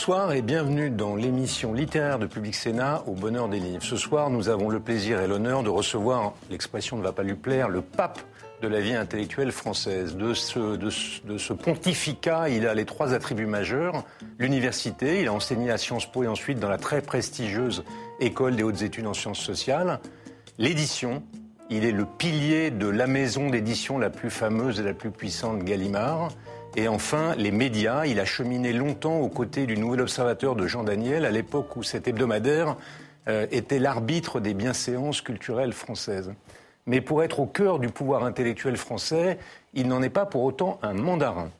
Bonsoir et bienvenue dans l'émission littéraire de Public Sénat au bonheur des livres. Ce soir, nous avons le plaisir et l'honneur de recevoir, l'expression ne va pas lui plaire, le pape de la vie intellectuelle française. De ce, pontificat, il a les trois attributs majeurs. L'université, il a enseigné à Sciences Po et ensuite dans la très prestigieuse École des hautes études en sciences sociales. L'édition, il est le pilier de la maison d'édition la plus fameuse et la plus puissante Gallimard. Et enfin, les médias. Il a cheminé longtemps aux côtés du Nouvel Observateur de Jean Daniel, à l'époque où cet hebdomadaire euh, était l'arbitre des bienséances culturelles françaises. Mais pour être au cœur du pouvoir intellectuel français, il n'en est pas pour autant un mandarin.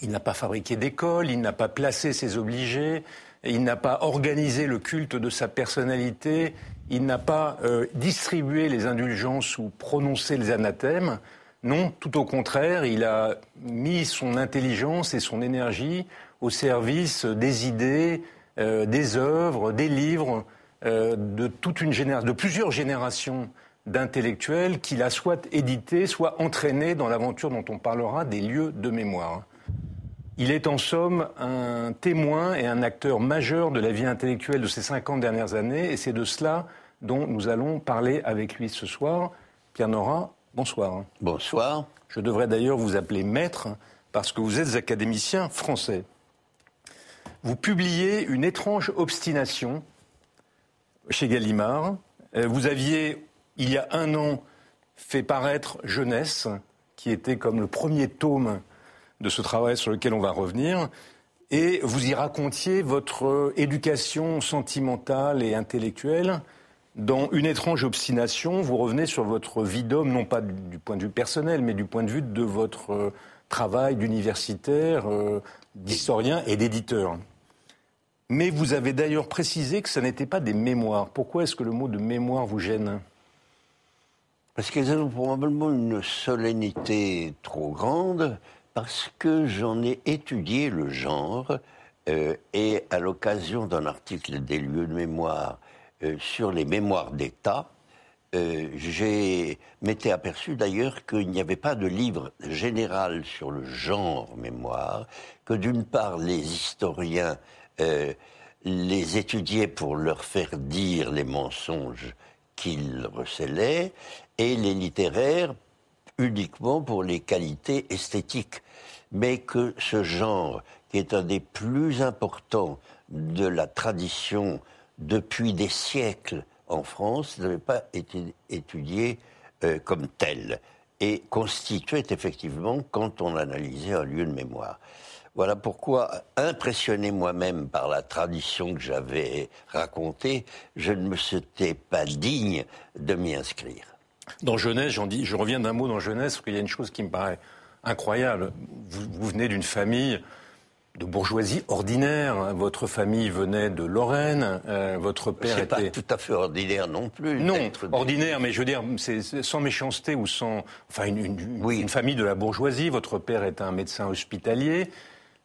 Il n'a pas fabriqué d'école, il n'a pas placé ses obligés, il n'a pas organisé le culte de sa personnalité, il n'a pas euh, distribué les indulgences ou prononcé les anathèmes. Non, tout au contraire, il a mis son intelligence et son énergie au service des idées, euh, des œuvres, des livres euh, de toute une génération, de plusieurs générations d'intellectuels qu'il a soit édité, soit entraîné dans l'aventure dont on parlera des lieux de mémoire. Il est en somme un témoin et un acteur majeur de la vie intellectuelle de ces 50 dernières années, et c'est de cela dont nous allons parler avec lui ce soir. Pierre Nora, bonsoir. Bonsoir. Je devrais d'ailleurs vous appeler maître parce que vous êtes académicien français. Vous publiez une étrange obstination chez Gallimard. Euh, vous aviez, il y a un an, fait paraître Jeunesse, qui était comme le premier tome de ce travail sur lequel on va revenir. Et vous y racontiez votre éducation sentimentale et intellectuelle dans une étrange obstination, vous revenez sur votre vie d'homme, non pas du point de vue personnel, mais du point de vue de votre euh, travail d'universitaire, euh, d'historien et d'éditeur. Mais vous avez d'ailleurs précisé que ce n'était pas des mémoires. Pourquoi est-ce que le mot de mémoire vous gêne? Parce qu'elles ont probablement une solennité trop grande, parce que j'en ai étudié le genre, euh, et à l'occasion d'un article des lieux de mémoire euh, sur les mémoires d'État, euh, j'ai m'étais aperçu d'ailleurs qu'il n'y avait pas de livre général sur le genre mémoire, que d'une part les historiens euh, les étudiaient pour leur faire dire les mensonges qu'ils recelaient, et les littéraires uniquement pour les qualités esthétiques. Mais que ce genre, qui est un des plus importants de la tradition depuis des siècles en France, n'avait pas été étudié euh, comme tel et constituait effectivement, quand on analysait un lieu de mémoire. Voilà pourquoi, impressionné moi-même par la tradition que j'avais racontée, je ne me sentais pas digne de m'y inscrire. Dans dis, je reviens d'un mot dans Jeunesse, parce qu'il y a une chose qui me paraît incroyable. vous venez d'une famille de bourgeoisie ordinaire. Votre famille venait de Lorraine. Euh, votre père était pas tout à fait ordinaire non plus. Non, ordinaire, mais je veux dire, c'est sans méchanceté ou sans, enfin, une, une, famille de la bourgeoisie. Votre père est un médecin hospitalier.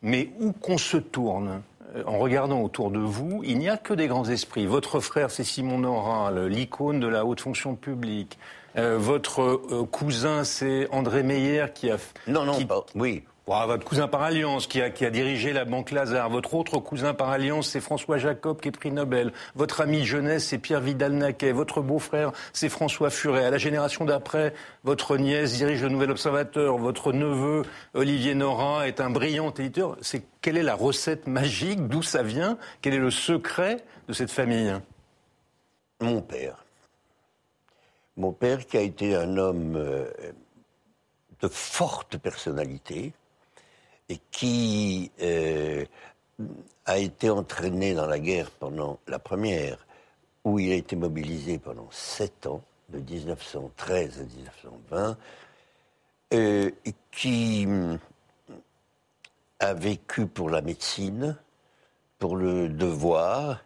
Mais où qu'on se tourne, euh, en regardant autour de vous, il n'y a que des grands esprits. Votre frère, c'est Simon Noral, l'icône de la haute fonction publique. Euh, votre cousin, c'est André Meyer qui a. Non, non, pas. Oui, votre cousin par alliance qui a, dirigé la Banque Lazare. Votre autre cousin par alliance, c'est François Jacob qui est prix Nobel. Votre ami jeunesse, c'est Pierre Vidal-Naquet. Votre beau-frère, c'est François Furet. À la génération d'après, votre nièce dirige le Nouvel Observateur. Votre neveu, Olivier Nora, est un brillant éditeur. C'est quelle est la recette magique? D'où ça vient? Quel est le secret de cette famille? Mon père. Mon père qui a été un homme euh, de forte personnalité, et qui euh, a été entraîné dans la guerre pendant la première, où il a été mobilisé pendant sept ans, de 1913 à 1920, euh, qui mm, a vécu pour la médecine, pour le devoir,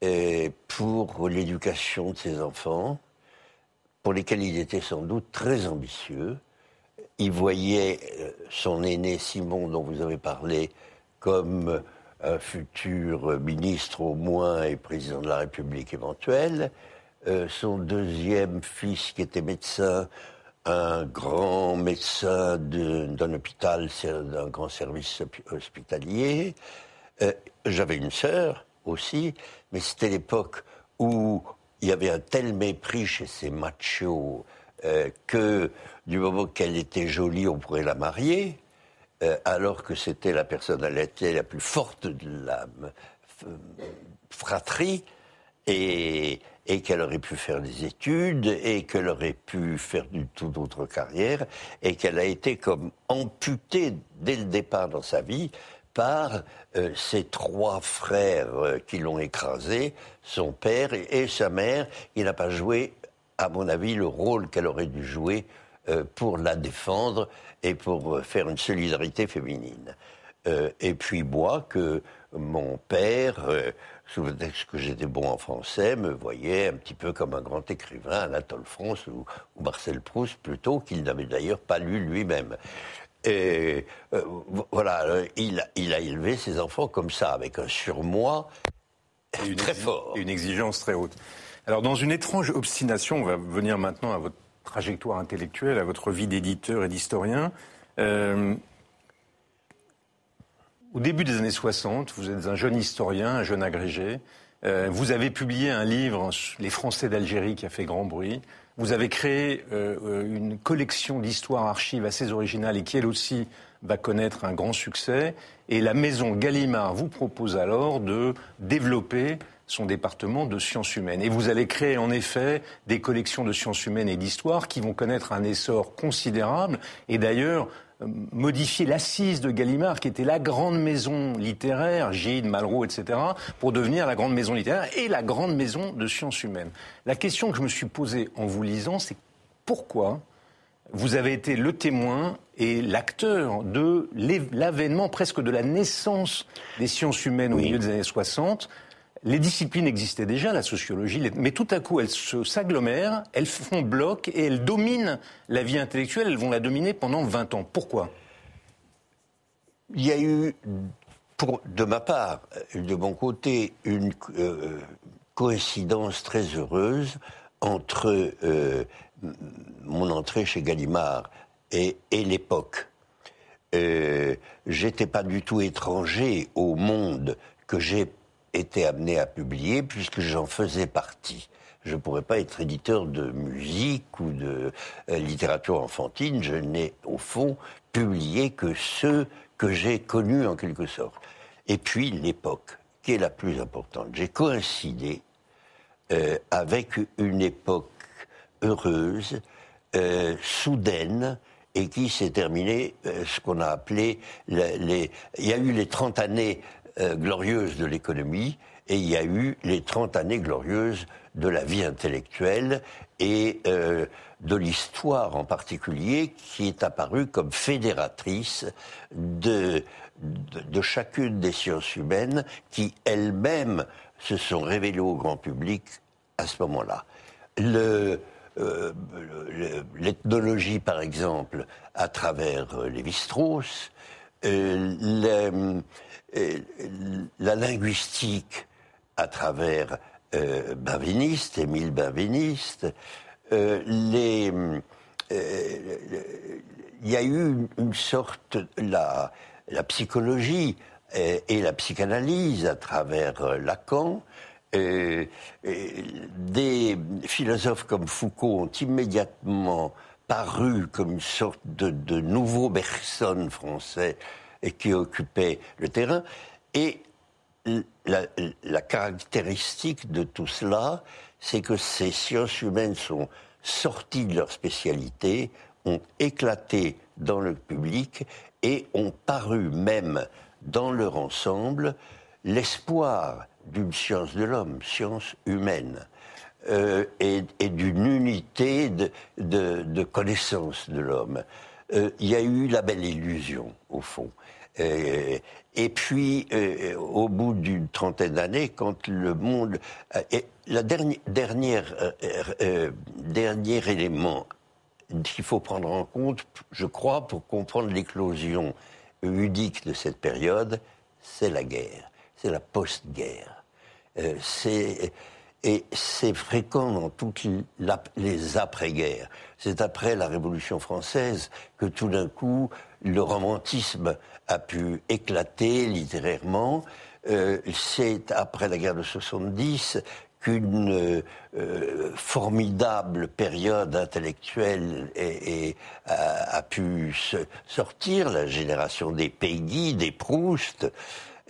et pour l'éducation de ses enfants, pour lesquels il était sans doute très ambitieux, il voyait euh, son aîné Simon, dont vous avez parlé, comme un futur ministre au moins et président de la République éventuel. Euh, son deuxième fils, qui était médecin, un grand médecin d'un hôpital, d'un grand service hospitalier. J'avais une sœur aussi, mais c'était l'époque où il y avait un tel mépris chez ces machos que du moment qu'elle était jolie, on pourrait la marier. Euh, alors que c'était la personnalité la plus forte de la euh, fratrie, et, qu'elle aurait pu faire des études, et qu'elle aurait pu faire du tout d'autre carrière, et qu'elle a été comme amputée dès le départ dans sa vie par euh, ses trois frères qui l'ont écrasée, son père et, sa mère, qui n'a pas joué, à mon avis, le rôle qu'elle aurait dû jouer pour la défendre et pour euh, faire une solidarité féminine. Euh, et puis moi, que mon père, euh, sous le texte que j'étais bon en français, me voyait un petit peu comme un grand écrivain, Anatole France ou, Marcel Proust, plutôt qu'il n'avait d'ailleurs pas lu lui-même. Et voilà, il, il, a élevé ses enfants comme ça, avec un surmoi très fort. Une exigence très haute. Alors, dans une étrange obstination, on va venir maintenant à votre trajectoire intellectuelle, à votre vie d'éditeur et d'historien. Euh, au début des années 60, vous êtes un jeune historien, un jeune agrégé. Euh, vous avez publié un livre, Les Français d'Algérie, qui a fait grand bruit. Vous avez créé euh, une collection d'histoires archives assez originales et qui, elle aussi, va connaître un grand succès. Et la maison Gallimard vous propose alors de développer son département de sciences humaines. Et vous allez créer en effet des collections de sciences humaines et d'histoire qui vont connaître un essor considérable. Et d'ailleurs, euh, modifier l'assise de Gallimard, qui était la grande maison littéraire, Gide, Malraux, etc., pour devenir la grande maison littéraire et la grande maison de sciences humaines. La question que je me suis posée en vous lisant, c'est pourquoi vous avez été le témoin et l'acteur de l'avènement, presque de la naissance des sciences humaines au milieu des années 60, les disciplines existaient déjà, la sociologie, mais tout à coup, elles s'agglomèrent, elles font bloc et elles dominent la vie intellectuelle. Elles vont la dominer pendant 20 ans. Pourquoi? Il y a eu, de ma part, de mon côté, une euh, coïncidence très heureuse entre euh, mon entrée chez Gallimard et, l'époque. Euh, J'étais pas du tout étranger au monde que j'ai été amené à publier puisque j'en faisais partie. Je ne pourrais pas être éditeur de musique ou de euh, littérature enfantine. Je n'ai, au fond, publié que ceux que j'ai connus en quelque sorte. Et puis l'époque, qui est la plus importante. J'ai coïncidé euh, avec une époque heureuse, euh, soudaine, et qui s'est terminée, ce qu'on a appelé les... Il y a eu les 30 années euh, glorieuse de l'économie et il y a eu les 30 années glorieuses de la vie intellectuelle et euh, de l'histoire en particulier qui est apparue comme fédératrice de, chacune des sciences humaines qui elles-mêmes se sont révélées au grand public à ce moment-là. Euh, l'ethnologie, par exemple, à travers Lévi-Strauss, euh, la linguistique à travers euh, Benveniste, Émile Benveniste, euh, euh, il y a eu une, sorte la, la psychologie et, la psychanalyse à travers Lacan. des philosophes comme Foucault ont immédiatement paru comme une sorte de, de nouveau Bergson français et qui occupait le terrain. Et la, caractéristique de tout cela, c'est que ces sciences humaines sont sorties de leur spécialité, ont éclaté dans le public et ont paru même dans leur ensemble l'espoir d'une science de l'homme, science humaine. Euh, et, d'une unité de, de, connaissance de l'homme. Euh, il y a eu la belle illusion, au fond. Euh, et puis, euh, au bout d'une trentaine d'années, quand le monde... Euh, la dernière, dernière dernier élément qu'il faut prendre en compte, je crois, pour comprendre l'éclosion ludique de cette période, c'est la guerre, c'est la post-guerre. et c'est fréquent dans toutes les après-guerres. C'est après la Révolution française que tout d'un coup, le romantisme a pu éclater littérairement. c'est après la guerre de 70 qu'une formidable période intellectuelle a, pu sortir, la génération des Peggy, des Proust.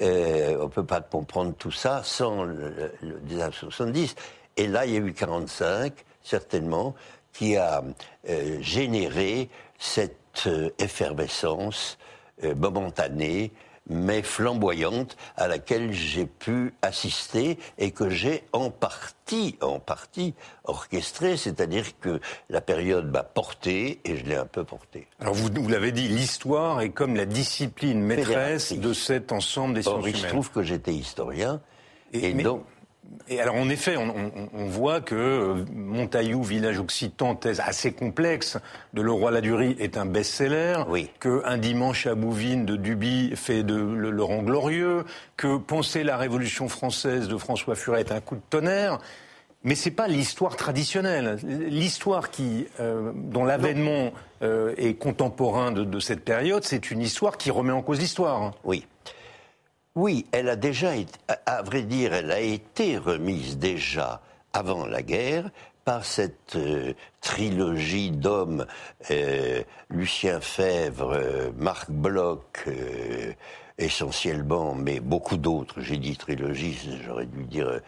on ne peut pas comprendre tout ça sans le, le 1970. Et là, il y a eu 45, certainement, qui a euh, généré cette euh, effervescence euh, momentanée, mais flamboyante, à laquelle j'ai pu assister et que j'ai en partie, en partie orchestrée, c'est-à-dire que la période m'a porté et je l'ai un peu porté. Alors vous, vous l'avez dit, l'histoire est comme la discipline maîtresse de cet ensemble des sciences humaines. Il se trouve que j'étais historien et, donc et alors, en effet, on, voit que euh, Montaillou, village occitan, thèse assez complexe de Leroy Ladurie est un best-seller. Oui. Que Un dimanche à Bouvines de Duby fait de le, Laurent Glorieux. Que Penser la Révolution française de François Furet est un coup de tonnerre. Mais c'est pas l'histoire traditionnelle. L'histoire qui, euh, dont l'avènement euh, est contemporain de, de cette période, c'est une histoire qui remet en cause l'histoire. Oui. Oui, elle a déjà été, à vrai dire, elle a été remise déjà avant la guerre par cette euh, trilogie d'hommes, euh, Lucien Fèvre, euh, Marc Bloch, essentiellement, mais beaucoup d'autres. J'ai dit trilogie, j'aurais dû dire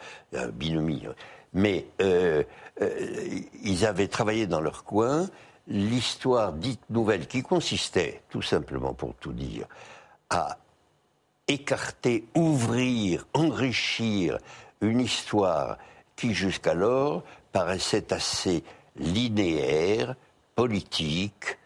binomie. Mais ils avaient travaillé dans leur coin l'histoire dite nouvelle qui consistait, tout simplement pour tout dire, à écarter, ouvrir, enrichir une histoire qui jusqu'alors paraissait assez linéaire, politique,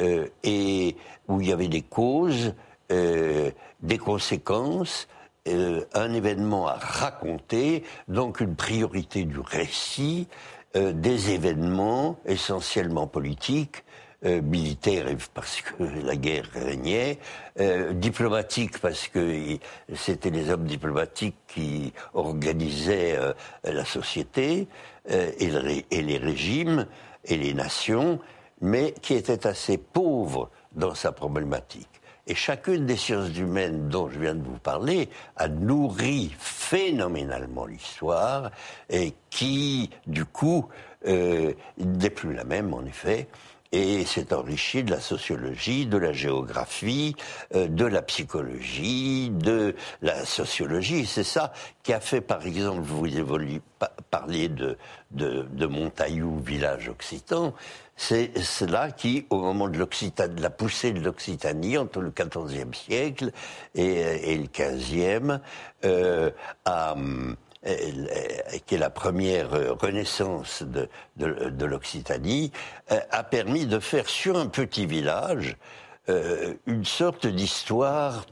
euh, et où il y avait des causes, euh, des conséquences, euh, un événement à raconter, donc une priorité du récit, des événements essentiellement politiques, euh, militaire parce que la guerre régnait, euh, diplomatique parce que c'était les hommes diplomatiques qui organisaient euh, la société et, les régimes et les nations, mais qui était assez pauvre dans sa problématique. Et chacune des sciences humaines dont je viens de vous parler a nourri phénoménalement l'histoire et qui, du coup, n'est plus la même en effet et s'est enrichi de la sociologie, de la géographie, euh, de la psychologie, de la sociologie. C'est ça qui a fait, par exemple, vous parliez de, de, de Montaillou, village occitan, c'est cela qui, au moment de, de la poussée de l'Occitanie, entre le XIVe siècle et, le XVe, euh, a qui est la première renaissance de, l'Occitanie, euh, a permis de faire sur un petit village euh, une sorte d'histoire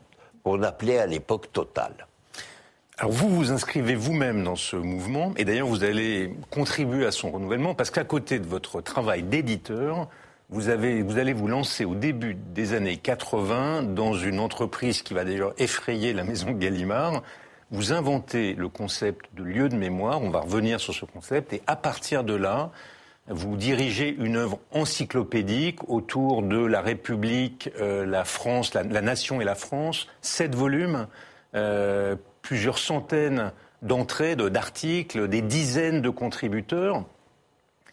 qu'on appelait à l'époque totale. Alors vous vous inscrivez vous-même dans ce mouvement, et d'ailleurs vous allez contribuer à son renouvellement, parce qu'à côté de votre travail d'éditeur, vous, avez, vous allez vous lancer au début des années 80 dans une entreprise qui va déjà effrayer la maison Gallimard, vous inventez le concept de lieu de mémoire, on va revenir sur ce concept, et à partir de là, vous dirigez une œuvre encyclopédique autour de la République, euh, la France, la, nation et la France, sept volumes, euh, plusieurs centaines d'entrées, d'articles, des dizaines de contributeurs.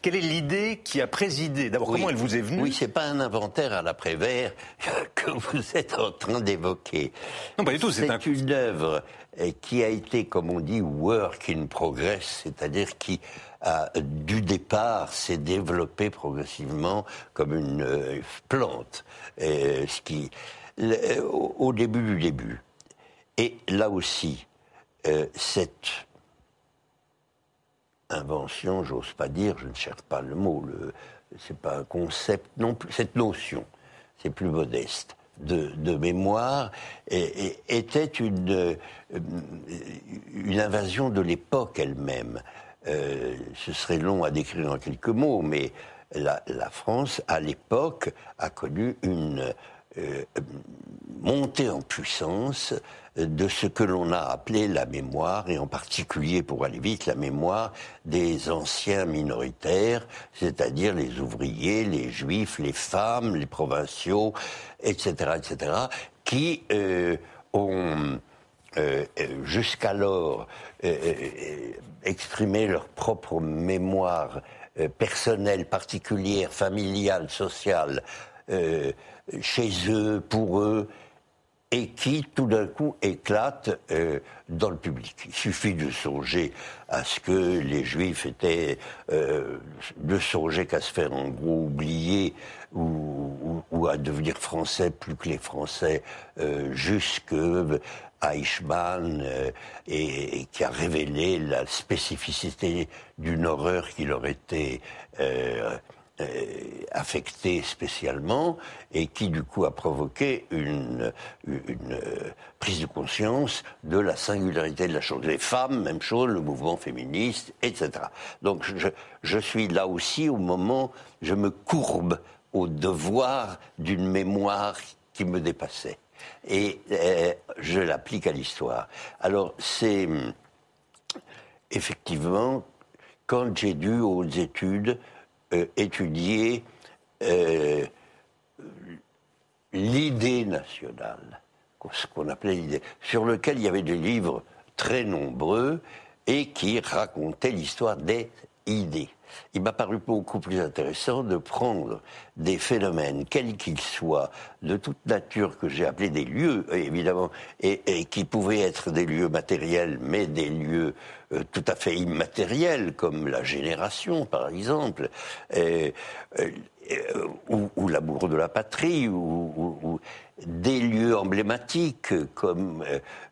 Quelle est l'idée qui a présidé? D'abord, comment elle vous est venue? Oui, c'est pas un inventaire à l'après-vert que vous êtes en train d'évoquer. Non, pas du tout. C'est une œuvre qui a été, comme on dit, work in progress, c'est-à-dire qui a, du départ s'est développé progressivement comme une euh, plante, ce qui, au, début du début. Et là aussi, euh, cette invention, j'ose pas dire, je ne cherche pas le mot, c'est pas un concept non plus, cette notion, c'est plus modeste, de, mémoire était une, euh, une invasion de l'époque elle-même. Euh, ce serait long à décrire en quelques mots, mais la, France, à l'époque, a connu une euh, montée en puissance de ce que l'on a appelé la mémoire, et en particulier, pour aller vite, la mémoire des anciens minoritaires, c'est-à-dire les ouvriers, les juifs, les femmes, les provinciaux, etc., etc., qui euh, ont jusqu'alors exprimer leur propre mémoire personnelle, particulière, familiale, sociale, chez eux, pour eux, et qui tout d'un coup éclate euh, dans le public. Il suffit de songer à ce que les Juifs étaient, euh, de songer qu'à se faire en gros oublier ou, ou, à devenir français plus que les Français, euh, jusque Eichmann, euh, et, et, qui a révélé la spécificité d'une horreur qui leur était euh, euh, affecté spécialement et qui du coup a provoqué une, euh, prise de conscience de la singularité de la chose. Les femmes, même chose, le mouvement féministe, etc. Donc je, je suis là aussi au moment, je me courbe au devoir d'une mémoire qui me dépassait. Et euh, je l'applique à l'histoire. Alors c'est effectivement quand j'ai dû aux études euh, étudier euh, l'idée nationale, ce qu'on appelait l'idée, sur lequel il y avait des livres très nombreux et qui racontaient l'histoire des idées. Il m'a paru beaucoup plus intéressant de prendre des phénomènes, quels qu'ils soient, de toute nature que j'ai appelés des lieux, évidemment, et, qui pouvaient être des lieux matériels, mais des lieux euh, tout à fait immatériels, comme la génération, par exemple, euh, ou, l'amour de la patrie, ou, des lieux emblématiques comme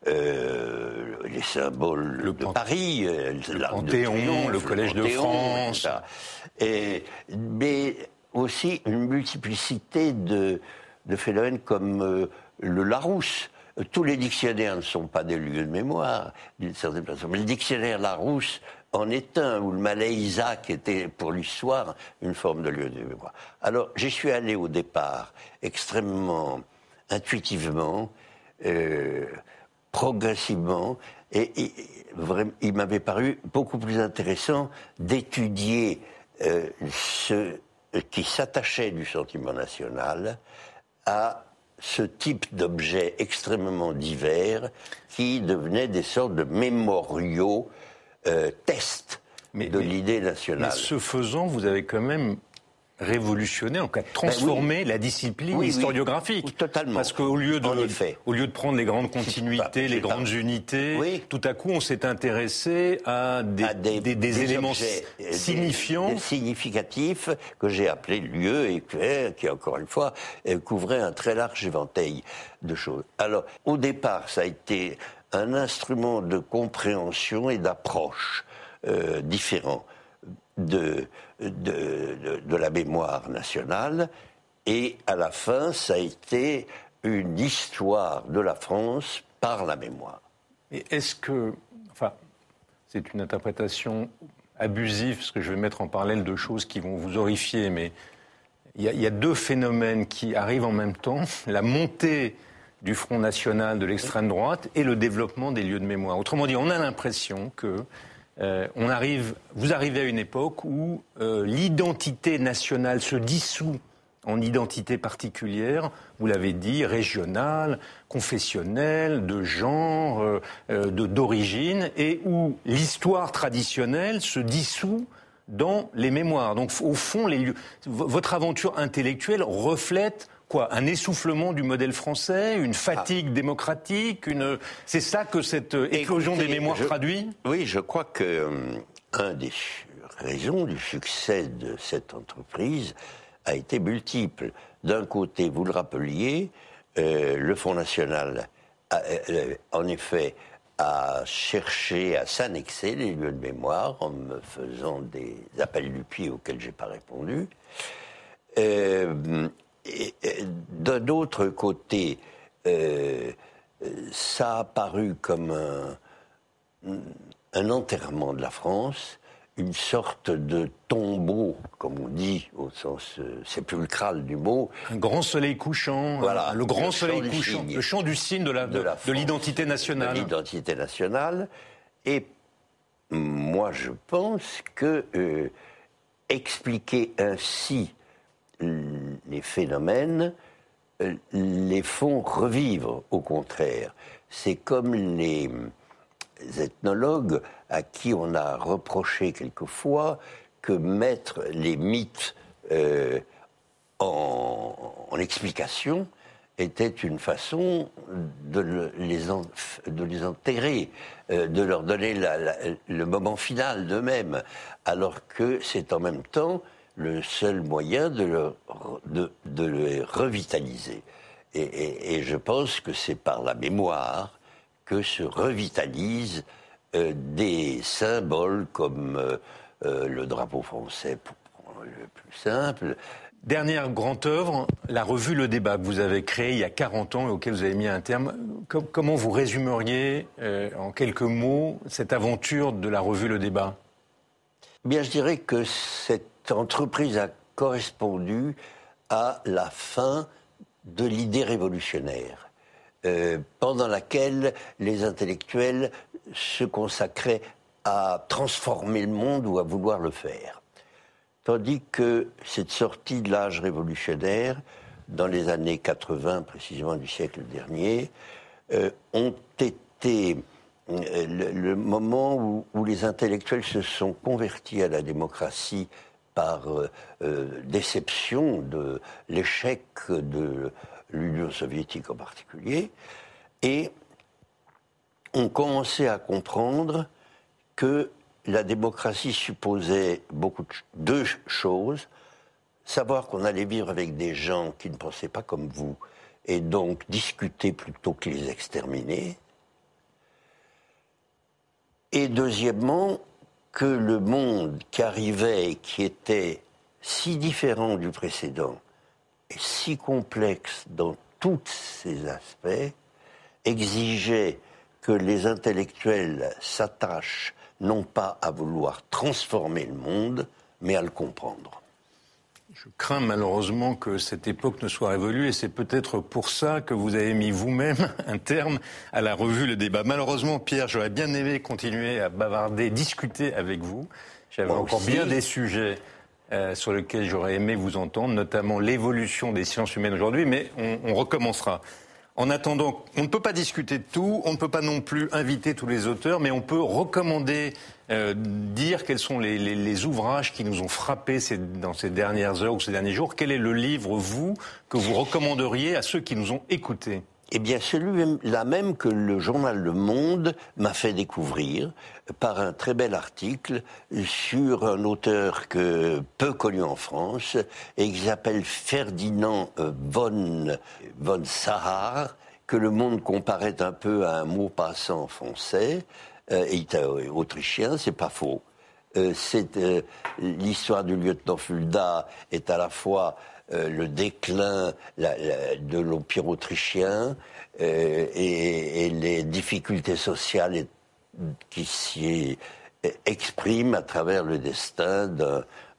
euh, les symboles le de Paris, le Panthéon, le Collège de France. Et, mais aussi une multiplicité de, de phénomènes comme le Larousse tous les dictionnaires ne sont pas des lieux de mémoire, d'une certaine façon. Mais le dictionnaire Larousse en est un, où le Malais Isaac était pour l'histoire une forme de lieu de mémoire. Alors, j'y suis allé au départ extrêmement intuitivement, euh, progressivement, et, il m'avait paru beaucoup plus intéressant d'étudier euh, ce qui s'attachait du sentiment national à ce type d'objets extrêmement divers qui devenaient des sortes de mémoriaux, euh, tests de l'idée nationale. Mais ce faisant, vous avez quand même révolutionné, en cas de transformer la discipline historiographique. totalement. Parce qu'au lieu de, au lieu de prendre les grandes continuités, les grandes unités, tout à coup on s'est intéressé à des, des, éléments signifiants. significatifs que j'ai appelés lieux et qui, encore une fois, euh, couvraient un très large éventail de choses. Alors, au départ, ça a été un instrument de compréhension et d'approche euh, différent de, de, de, la mémoire nationale. Et à la fin, ça a été une histoire de la France par la mémoire. Et est-ce que, enfin, c'est une interprétation abusive, parce que je vais mettre en parallèle deux choses qui vont vous horrifier, mais il y, y a deux phénomènes qui arrivent en même temps la montée du Front National de l'extrême droite et le développement des lieux de mémoire. Autrement dit, on a l'impression que euh, on arrive, vous arrivez à une époque où euh, l'identité nationale se dissout en identité particulière, vous l'avez dit, régionale, confessionnelle, de genre, euh, d'origine, et où l'histoire traditionnelle se dissout dans les mémoires. Donc au fond, les votre aventure intellectuelle reflète quoi Un essoufflement du modèle français, une fatigue ah. démocratique, une c'est ça que cette euh, éclosion des mémoires traduit? Oui, je crois que euh, un des raisons du succès de cette entreprise a été multiple. D'un côté, vous le rappeliez, euh, le Front National, a, en effet, a cherché à s'annexer les lieux de mémoire en me faisant des appels du pied auxquels j'ai pas répondu. Euh, d'un autre côté, euh, ça a paru comme un, un, enterrement de la France, une sorte de tombeau, comme on dit au sens euh, sépulcral du mot. Un grand soleil couchant, voilà, le grand soleil couchant, le chant du signe de l'identité de nationale. De l'identité nationale. Et moi, je pense que euh, expliquer ainsi les phénomènes euh, les font revivre, au contraire. C'est comme les ethnologues à qui on a reproché quelquefois que mettre les mythes euh, en, explication était une façon de, les, de enterrer, euh, de leur donner le moment final d'eux-mêmes, alors que c'est en même temps le seul moyen de, de, de les revitaliser. Et, je pense que c'est par la mémoire que se revitalisent euh, des symboles comme euh, euh, le drapeau français, pour le plus simple. Dernière grande œuvre, la revue Le Débat que vous avez créée il y a 40 ans et auquel vous avez mis un terme. comment vous résumeriez en quelques mots cette aventure de la revue Le Débat? Bien, je dirais que cette entreprise a correspondu à la fin de l'idée révolutionnaire, euh, pendant laquelle les intellectuels se consacraient à transformer le monde ou à vouloir le faire. Tandis que cette sortie de l'âge révolutionnaire, dans les années 80 précisément du siècle dernier, euh, ont été euh, le, moment où, les intellectuels se sont convertis à la démocratie par euh, euh, déception de l'échec de l'Union soviétique en particulier, et on commençait à comprendre que la démocratie supposait beaucoup de deux choses savoir qu'on allait vivre avec des gens qui ne pensaient pas comme vous, et donc discuter plutôt que les exterminer. Et deuxièmement, que le monde qui arrivait et qui était si différent du précédent et si complexe dans tous ses aspects exigeait que les intellectuels s'attachent non pas à vouloir transformer le monde, mais à le comprendre. Je crains malheureusement que cette époque ne soit révolue et c'est peut-être pour ça que vous avez mis vous-même un terme à la revue Le Débat. Malheureusement, Pierre, j'aurais bien aimé continuer à bavarder, discuter avec vous. J'avais encore bien des sujets euh, sur lesquels j'aurais aimé vous entendre, notamment l'évolution des sciences humaines aujourd'hui, mais on recommencera. En attendant, on ne peut pas discuter de tout, on ne peut pas non plus inviter tous les auteurs, mais on peut recommander, euh, dire quels sont les, ouvrages qui nous ont frappés dans ces dernières heures ou ces derniers jours. Quel est le livre, vous, que vous recommanderiez à ceux qui nous ont écoutés? Eh bien, celui-là même que le journal Le Monde m'a fait découvrir par un très bel article sur un auteur que peu connu en France et qui s'appelle Ferdinand euh, von, von Sahar, que Le Monde comparait un peu à un mot passant français, et autrichien, c'est pas faux. Euh, l'histoire du lieutenant Fulda est à la fois euh, le déclin de l'Empire autrichien euh, et, les difficultés sociales qui s'y expriment à travers le destin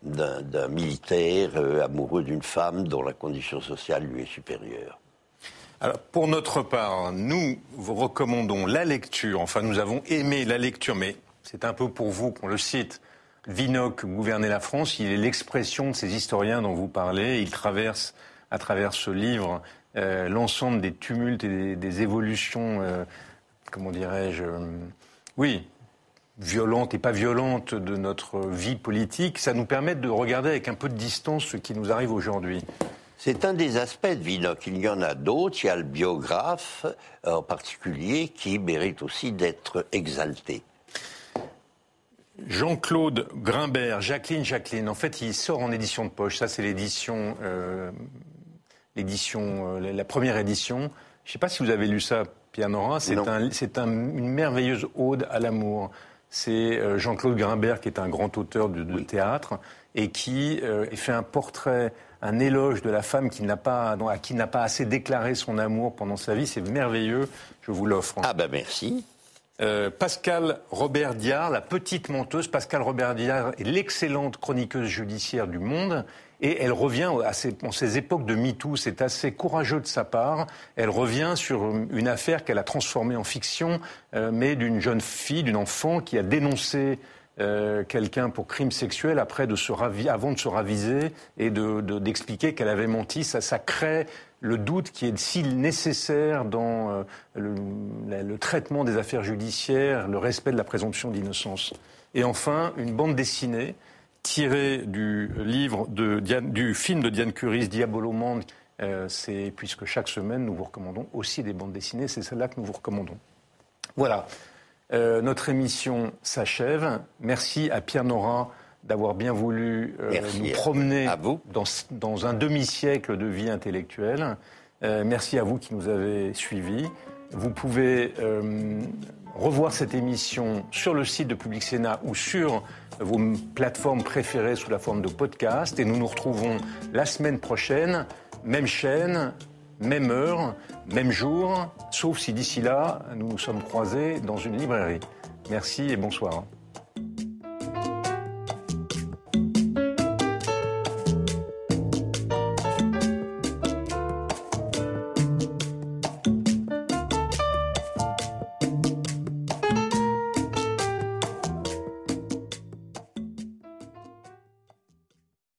d'un militaire euh, amoureux d'une femme dont la condition sociale lui est supérieure. Alors, pour notre part, nous vous recommandons la lecture. Enfin, nous avons aimé la lecture, mais c'est un peu pour vous qu'on le cite. Vinoc gouvernait la France, il est l'expression de ces historiens dont vous parlez. Il traverse à travers ce livre euh, l'ensemble des tumultes et des, évolutions, euh, comment dirais-je, euh, oui, violentes et pas violentes de notre vie politique. Ça nous permet de regarder avec un peu de distance ce qui nous arrive aujourd'hui. C'est un des aspects de Vinoc. Il y en a d'autres. Il y a le biographe en particulier qui mérite aussi d'être exalté. Jean-Claude Grimbert, Jacqueline, Jacqueline. En fait, il sort en édition de poche. Ça, c'est l'édition, euh, l'édition, euh, la première édition. Je ne sais pas si vous avez lu ça, Pierre Norin. C'est un, c'est une merveilleuse ode à l'amour. C'est euh, Jean-Claude Grimbert qui est un grand auteur de, théâtre et qui fait un portrait, un éloge de la femme qui n'a pas, à qui n'a pas assez déclaré son amour pendant sa vie. C'est merveilleux. Je vous l'offre. Ah ben merci. Euh, Pascal Robert Diard, la petite menteuse. Pascal Robert Diard est l'excellente chroniqueuse judiciaire du Monde. Et elle revient à ces, en ces époques de MeToo, c'est assez courageux de sa part. Elle revient sur une affaire qu'elle a transformée en fiction, euh, mais d'une jeune fille, d'une enfant qui a dénoncé euh, quelqu'un pour crime sexuel après de se avant de se raviser et d'expliquer qu'elle avait menti. Ça, crée le doute qui est si nécessaire dans euh, le, le, traitement des affaires judiciaires, le respect de la présomption d'innocence. Et enfin, une bande dessinée tirée du livre de du film de Diane Curis, Diabolomande. Euh, c'est puisque chaque semaine nous vous recommandons aussi des bandes dessinées, c'est celle-là que nous vous recommandons. Voilà. Euh, notre émission s'achève. Merci à Pierre Nora d'avoir bien voulu euh, nous promener Dans, un demi-siècle de vie intellectuelle. Euh, merci à vous qui nous avez suivis. Vous pouvez revoir cette émission sur le site de Public Sénat ou sur vos plateformes préférées sous la forme de podcast. Et nous nous retrouvons la semaine prochaine, même chaîne, même heure, même jour, sauf si d'ici là, nous nous sommes croisés dans une librairie. Merci et bonsoir.